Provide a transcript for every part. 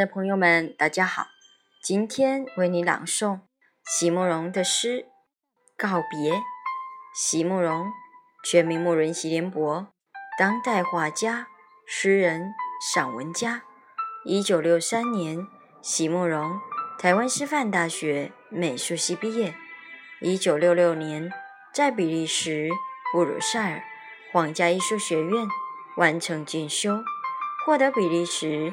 的朋友们，大家好，今天为你朗诵席慕容的诗《告别》。席慕容，全名慕容席联博，当代画家、诗人、散文家。一九六三年，席慕容台湾师范大学美术系毕业。一九六六年，在比利时布鲁塞尔皇家艺术学院完成进修，获得比利时。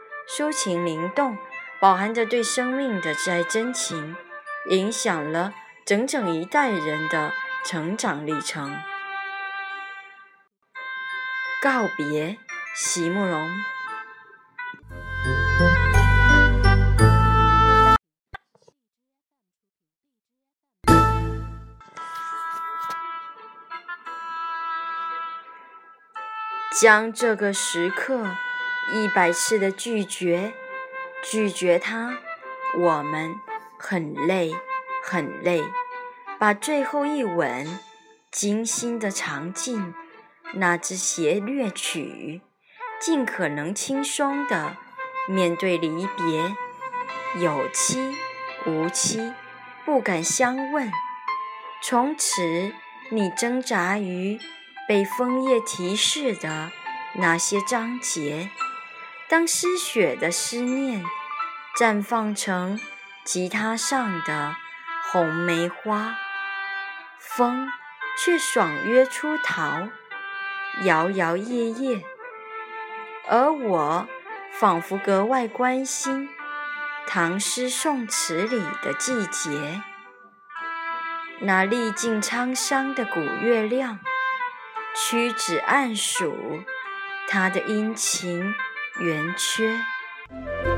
抒情灵动，饱含着对生命的挚爱真情，影响了整整一代人的成长历程。告别，席慕容。将这个时刻。一百次的拒绝，拒绝他，我们很累，很累。把最后一吻精心的藏进那支协乐曲，尽可能轻松的面对离别，有期无期，不敢相问。从此，你挣扎于被枫叶提示的那些章节。当失血的思念绽放成吉他上的红梅花，风却爽约出逃，摇摇曳曳，而我仿佛格外关心唐诗宋词里的季节，那历尽沧桑的古月亮，屈指暗数它的阴晴。圆缺。